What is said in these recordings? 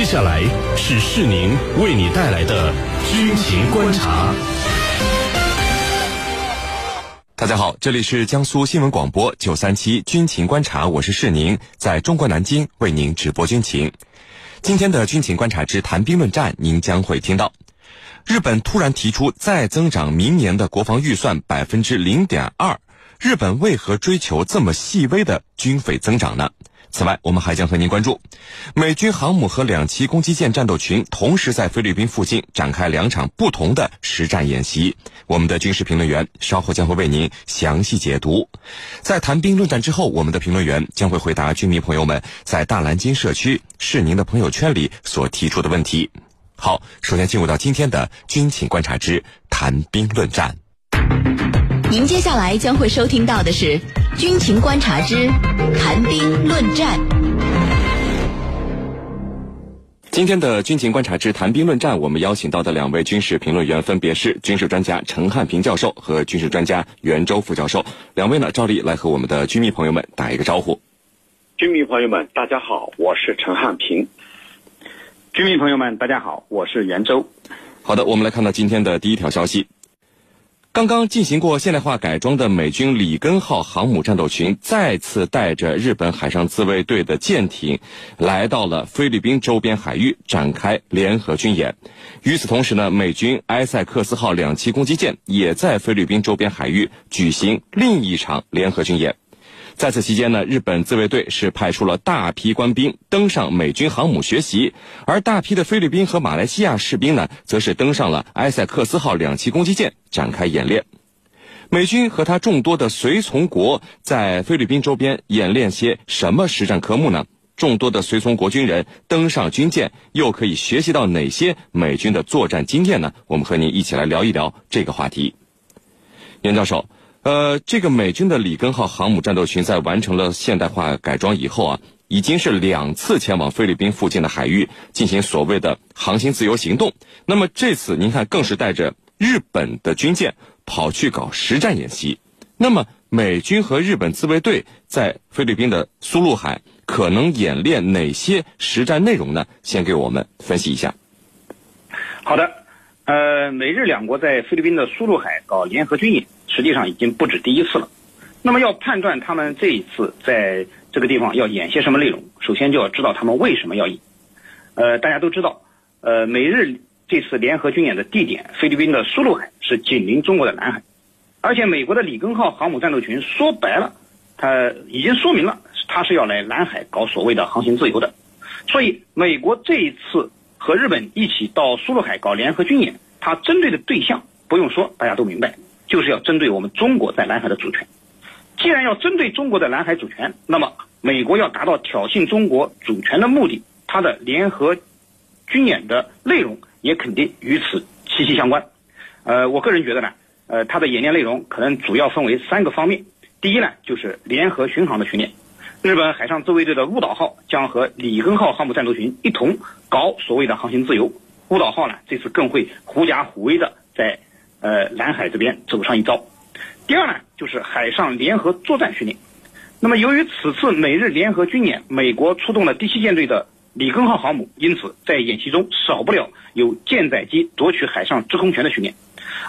接下来是世宁为你带来的军情观察。大家好，这里是江苏新闻广播九三七军情观察，我是世宁，在中国南京为您直播军情。今天的军情观察之谈兵论战，您将会听到：日本突然提出再增长明年的国防预算百分之零点二，日本为何追求这么细微的军费增长呢？此外，我们还将和您关注，美军航母和两栖攻击舰战斗群同时在菲律宾附近展开两场不同的实战演习。我们的军事评论员稍后将会为您详细解读。在谈兵论战之后，我们的评论员将会回答军迷朋友们在大蓝鲸社区是您的朋友圈里所提出的问题。好，首先进入到今天的军情观察之谈兵论战。您接下来将会收听到的是。军情观察之谈兵论战。今天的军情观察之谈兵论战，我们邀请到的两位军事评论员分别是军事专家陈汉平教授和军事专家袁周副教授。两位呢，照例来和我们的军迷朋友们打一个招呼。军迷朋友们，大家好，我是陈汉平。军迷朋友们，大家好，我是袁周。好的，我们来看到今天的第一条消息。刚刚进行过现代化改装的美军里根号航母战斗群再次带着日本海上自卫队的舰艇，来到了菲律宾周边海域展开联合军演。与此同时呢，美军埃塞克斯号两栖攻击舰也在菲律宾周边海域举行另一场联合军演。在此期间呢，日本自卫队是派出了大批官兵登上美军航母学习，而大批的菲律宾和马来西亚士兵呢，则是登上了埃塞克斯号两栖攻击舰展开演练。美军和他众多的随从国在菲律宾周边演练些什么实战科目呢？众多的随从国军人登上军舰，又可以学习到哪些美军的作战经验呢？我们和您一起来聊一聊这个话题。袁教授。呃，这个美军的里根号航母战斗群在完成了现代化改装以后啊，已经是两次前往菲律宾附近的海域进行所谓的航行自由行动。那么这次您看，更是带着日本的军舰跑去搞实战演习。那么美军和日本自卫队在菲律宾的苏禄海可能演练哪些实战内容呢？先给我们分析一下。好的，呃，美日两国在菲律宾的苏禄海搞联合军演。实际上已经不止第一次了。那么要判断他们这一次在这个地方要演些什么内容，首先就要知道他们为什么要演。呃，大家都知道，呃，美日这次联合军演的地点菲律宾的苏禄海是紧邻中国的南海，而且美国的里根号航母战斗群说白了，它已经说明了它是要来南海搞所谓的航行自由的。所以美国这一次和日本一起到苏禄海搞联合军演，它针对的对象不用说，大家都明白。就是要针对我们中国在南海的主权。既然要针对中国的南海主权，那么美国要达到挑衅中国主权的目的，它的联合军演的内容也肯定与此息息相关。呃，我个人觉得呢，呃，它的演练内容可能主要分为三个方面。第一呢，就是联合巡航的训练。日本海上自卫队的雾岛号将和里根号航母战斗群一同搞所谓的航行自由。雾岛号呢，这次更会狐假虎威的在。呃，南海这边走上一招。第二呢，就是海上联合作战训练。那么，由于此次美日联合军演，美国出动了第七舰队的里根号航母，因此在演习中少不了有舰载机夺取海上制空权的训练。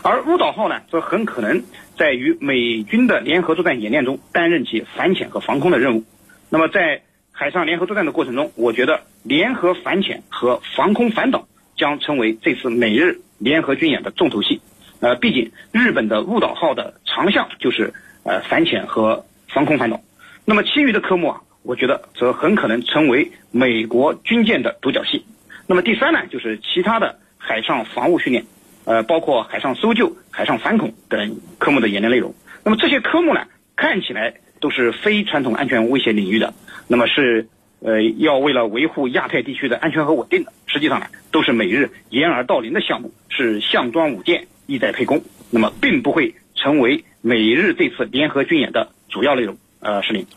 而乌岛号呢，则很可能在与美军的联合作战演练中担任起反潜和防空的任务。那么，在海上联合作战的过程中，我觉得联合反潜和防空反导将成为这次美日联合军演的重头戏。呃，毕竟日本的雾岛号的长项就是呃反潜和防空反导，那么其余的科目啊，我觉得则很可能成为美国军舰的独角戏。那么第三呢，就是其他的海上防务训练，呃，包括海上搜救、海上反恐等科目的演练内容。那么这些科目呢，看起来都是非传统安全威胁领域的，那么是呃要为了维护亚太地区的安全和稳定的，实际上呢，都是美日掩耳盗铃的项目，是项庄舞剑。意在沛公，那么并不会成为美日这次联合军演的主要内容。呃，是令。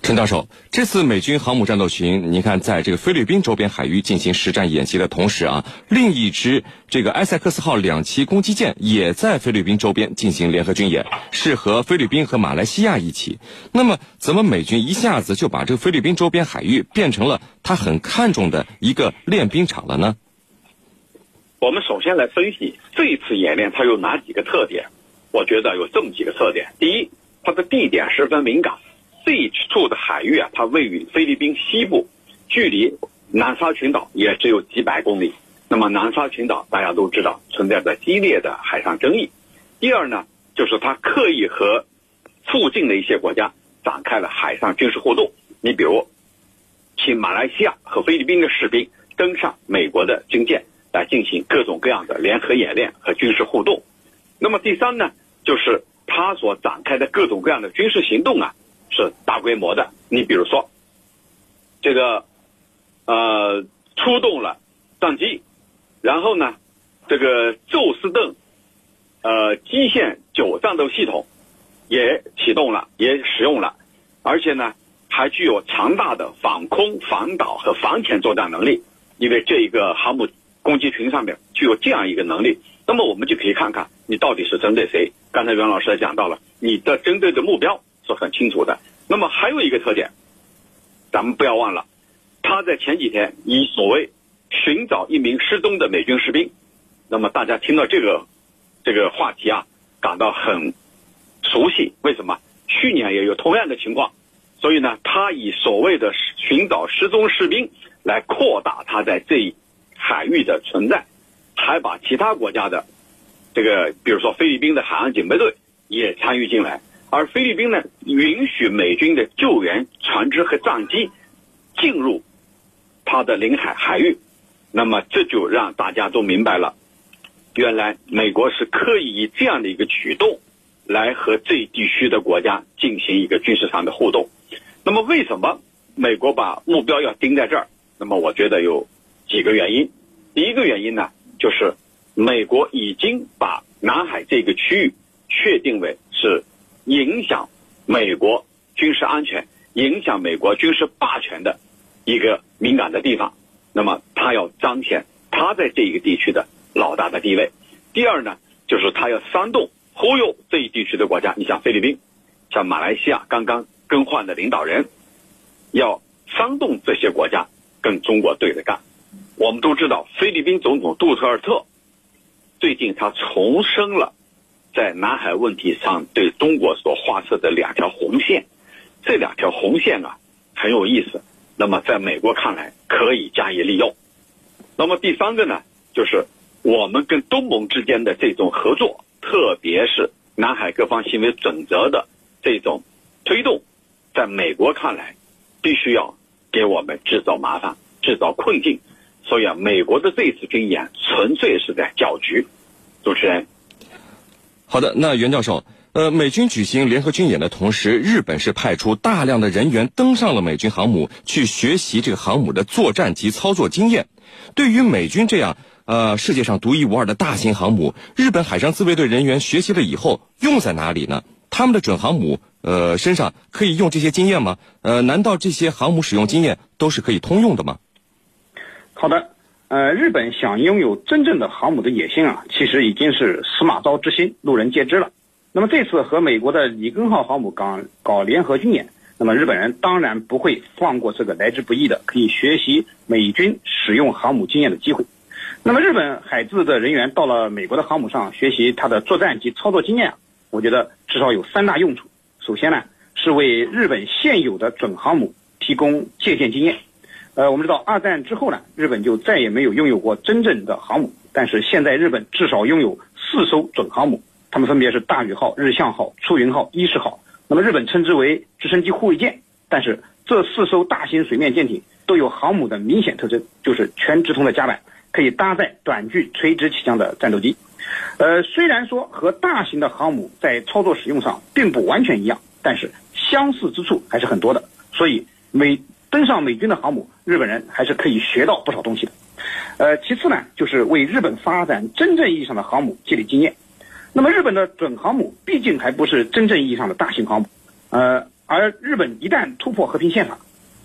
陈教授，这次美军航母战斗群，您看，在这个菲律宾周边海域进行实战演习的同时啊，另一支这个埃塞克斯号两栖攻击舰也在菲律宾周边进行联合军演，是和菲律宾和马来西亚一起。那么，怎么美军一下子就把这个菲律宾周边海域变成了他很看重的一个练兵场了呢？我们首先来分析这次演练它有哪几个特点？我觉得有这么几个特点：第一，它的地点十分敏感。这一处的海域啊，它位于菲律宾西部，距离南沙群岛也只有几百公里。那么南沙群岛大家都知道存在着激烈的海上争议。第二呢，就是它刻意和附近的一些国家展开了海上军事互动。你比如，请马来西亚和菲律宾的士兵登上美国的军舰来进行各种各样的联合演练和军事互动。那么第三呢，就是它所展开的各种各样的军事行动啊。是大规模的，你比如说，这个，呃，出动了战机，然后呢，这个宙斯盾，呃，基线九战斗系统也启动了，也使用了，而且呢，还具有强大的防空、防导和防潜作战能力。因为这一个航母攻击群上面具有这样一个能力，那么我们就可以看看你到底是针对谁。刚才袁老师也讲到了，你的针对的目标。是很清楚的。那么还有一个特点，咱们不要忘了，他在前几天以所谓寻找一名失踪的美军士兵，那么大家听到这个这个话题啊，感到很熟悉。为什么？去年也有同样的情况，所以呢，他以所谓的寻找失踪士兵来扩大他在这一海域的存在，还把其他国家的这个，比如说菲律宾的海岸警备队也参与进来。而菲律宾呢，允许美军的救援船只和战机进入它的领海海域，那么这就让大家都明白了，原来美国是刻意以这样的一个举动来和这一地区的国家进行一个军事上的互动。那么，为什么美国把目标要盯在这儿？那么，我觉得有几个原因。第一个原因呢，就是美国已经把南海这个区域确定为是。影响美国军事安全、影响美国军事霸权的一个敏感的地方，那么他要彰显他在这一个地区的老大的地位。第二呢，就是他要煽动、忽悠这一地区的国家，你像菲律宾、像马来西亚刚刚更换的领导人，要煽动这些国家跟中国对着干。我们都知道，菲律宾总统杜特尔特最近他重申了。在南海问题上对中国所画设的两条红线，这两条红线啊很有意思。那么在美国看来可以加以利用。那么第三个呢，就是我们跟东盟之间的这种合作，特别是南海各方行为准则的这种推动，在美国看来必须要给我们制造麻烦、制造困境。所以啊，美国的这次军演纯粹是在搅局。主持人。好的，那袁教授，呃，美军举行联合军演的同时，日本是派出大量的人员登上了美军航母，去学习这个航母的作战及操作经验。对于美军这样呃世界上独一无二的大型航母，日本海上自卫队人员学习了以后用在哪里呢？他们的准航母呃身上可以用这些经验吗？呃，难道这些航母使用经验都是可以通用的吗？好的。呃，日本想拥有真正的航母的野心啊，其实已经是司马昭之心，路人皆知了。那么这次和美国的里根号航母搞搞联合军演，那么日本人当然不会放过这个来之不易的可以学习美军使用航母经验的机会。那么日本海自的人员到了美国的航母上学习它的作战及操作经验，我觉得至少有三大用处。首先呢，是为日本现有的准航母提供借鉴经验。呃，我们知道二战之后呢，日本就再也没有拥有过真正的航母。但是现在日本至少拥有四艘准航母，它们分别是大宇号、日向号、出云号、伊势号。那么日本称之为直升机护卫舰。但是这四艘大型水面舰艇都有航母的明显特征，就是全直通的甲板，可以搭载短距垂直起降的战斗机。呃，虽然说和大型的航母在操作使用上并不完全一样，但是相似之处还是很多的。所以美。登上美军的航母，日本人还是可以学到不少东西的。呃，其次呢，就是为日本发展真正意义上的航母积累经验。那么，日本的准航母毕竟还不是真正意义上的大型航母。呃，而日本一旦突破和平宪法，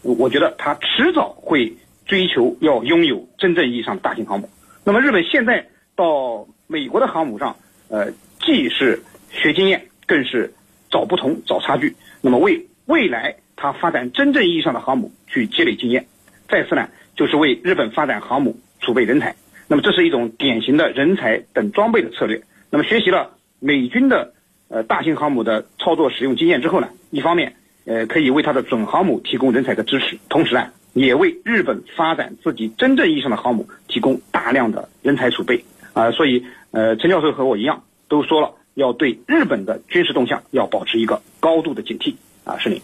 我觉得他迟早会追求要拥有真正意义上的大型航母。那么日本现在到美国的航母上，呃，既是学经验，更是找不同、找差距。那么为未来他发展真正意义上的航母去积累经验。再次呢，就是为日本发展航母储备人才。那么这是一种典型的人才等装备的策略。那么学习了美军的呃大型航母的操作使用经验之后呢，一方面呃可以为它的准航母提供人才的支持，同时呢也为日本发展自己真正意义上的航母提供大量的人才储备啊。所以呃陈教授和我一样都说了，要对日本的军事动向要保持一个高度的警惕啊。是您。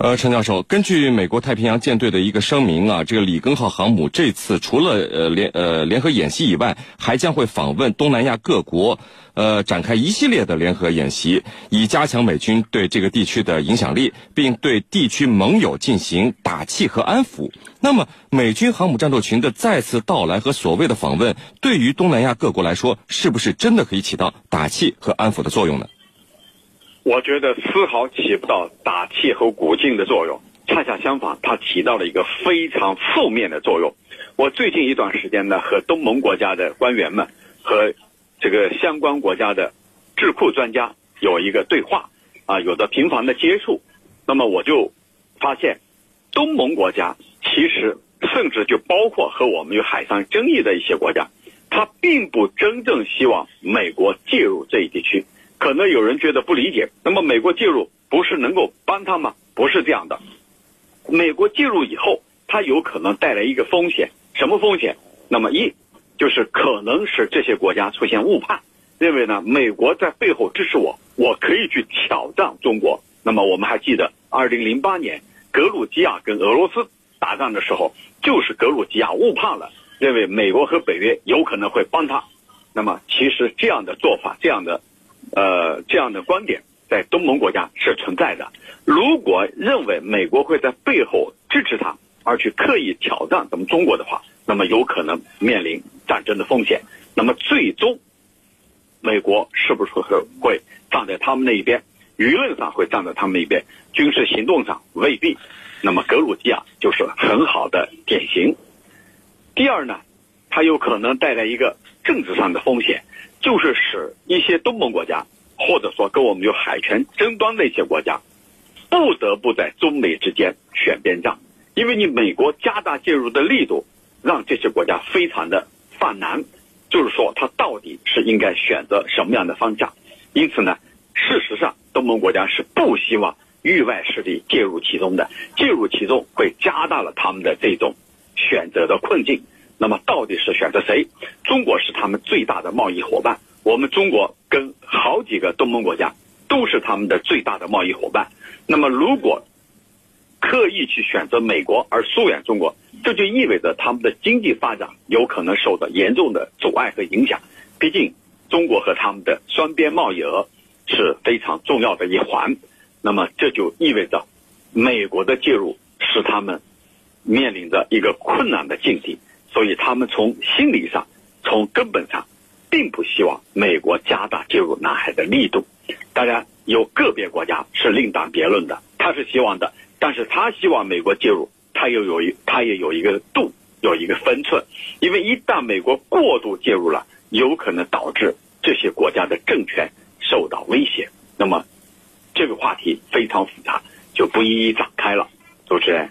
呃，陈教授，根据美国太平洋舰队的一个声明啊，这个里根号航母这次除了呃联呃联合演习以外，还将会访问东南亚各国，呃，展开一系列的联合演习，以加强美军对这个地区的影响力，并对地区盟友进行打气和安抚。那么，美军航母战斗群的再次到来和所谓的访问，对于东南亚各国来说，是不是真的可以起到打气和安抚的作用呢？我觉得丝毫起不到打气和鼓劲的作用，恰恰相反，它起到了一个非常负面的作用。我最近一段时间呢，和东盟国家的官员们和这个相关国家的智库专家有一个对话，啊，有着频繁的接触。那么我就发现，东盟国家其实甚至就包括和我们有海上争议的一些国家，他并不真正希望美国介入这一地区。可能有人觉得不理解，那么美国介入不是能够帮他吗？不是这样的。美国介入以后，它有可能带来一个风险，什么风险？那么一就是可能使这些国家出现误判，认为呢美国在背后支持我，我可以去挑战中国。那么我们还记得，二零零八年格鲁吉亚跟俄罗斯打仗的时候，就是格鲁吉亚误判了，认为美国和北约有可能会帮他。那么其实这样的做法，这样的。呃，这样的观点在东盟国家是存在的。如果认为美国会在背后支持他，而去刻意挑战咱们中国的话，那么有可能面临战争的风险。那么最终，美国是不是会会站在他们那一边？舆论上会站在他们那一边，军事行动上未必。那么格鲁吉亚就是很好的典型。第二呢，它有可能带来一个政治上的风险。就是使一些东盟国家，或者说跟我们有海权争端的一些国家，不得不在中美之间选边站，因为你美国加大介入的力度，让这些国家非常的犯难，就是说他到底是应该选择什么样的方向。因此呢，事实上东盟国家是不希望域外势力介入其中的，介入其中会加大了他们的这种选择的困境。那么到底是选择谁？中国是他们最大的贸易伙伴，我们中国跟好几个东盟国家都是他们的最大的贸易伙伴。那么如果刻意去选择美国而疏远中国，这就意味着他们的经济发展有可能受到严重的阻碍和影响。毕竟中国和他们的双边贸易额是非常重要的一环。那么这就意味着美国的介入使他们面临着一个困难的境地。所以，他们从心理上、从根本上，并不希望美国加大介入南海的力度。当然，有个别国家是另当别论的，他是希望的，但是他希望美国介入，他又有一，他也有一个度，有一个分寸。因为一旦美国过度介入了，有可能导致这些国家的政权受到威胁。那么，这个话题非常复杂，就不一一展开了。主持人。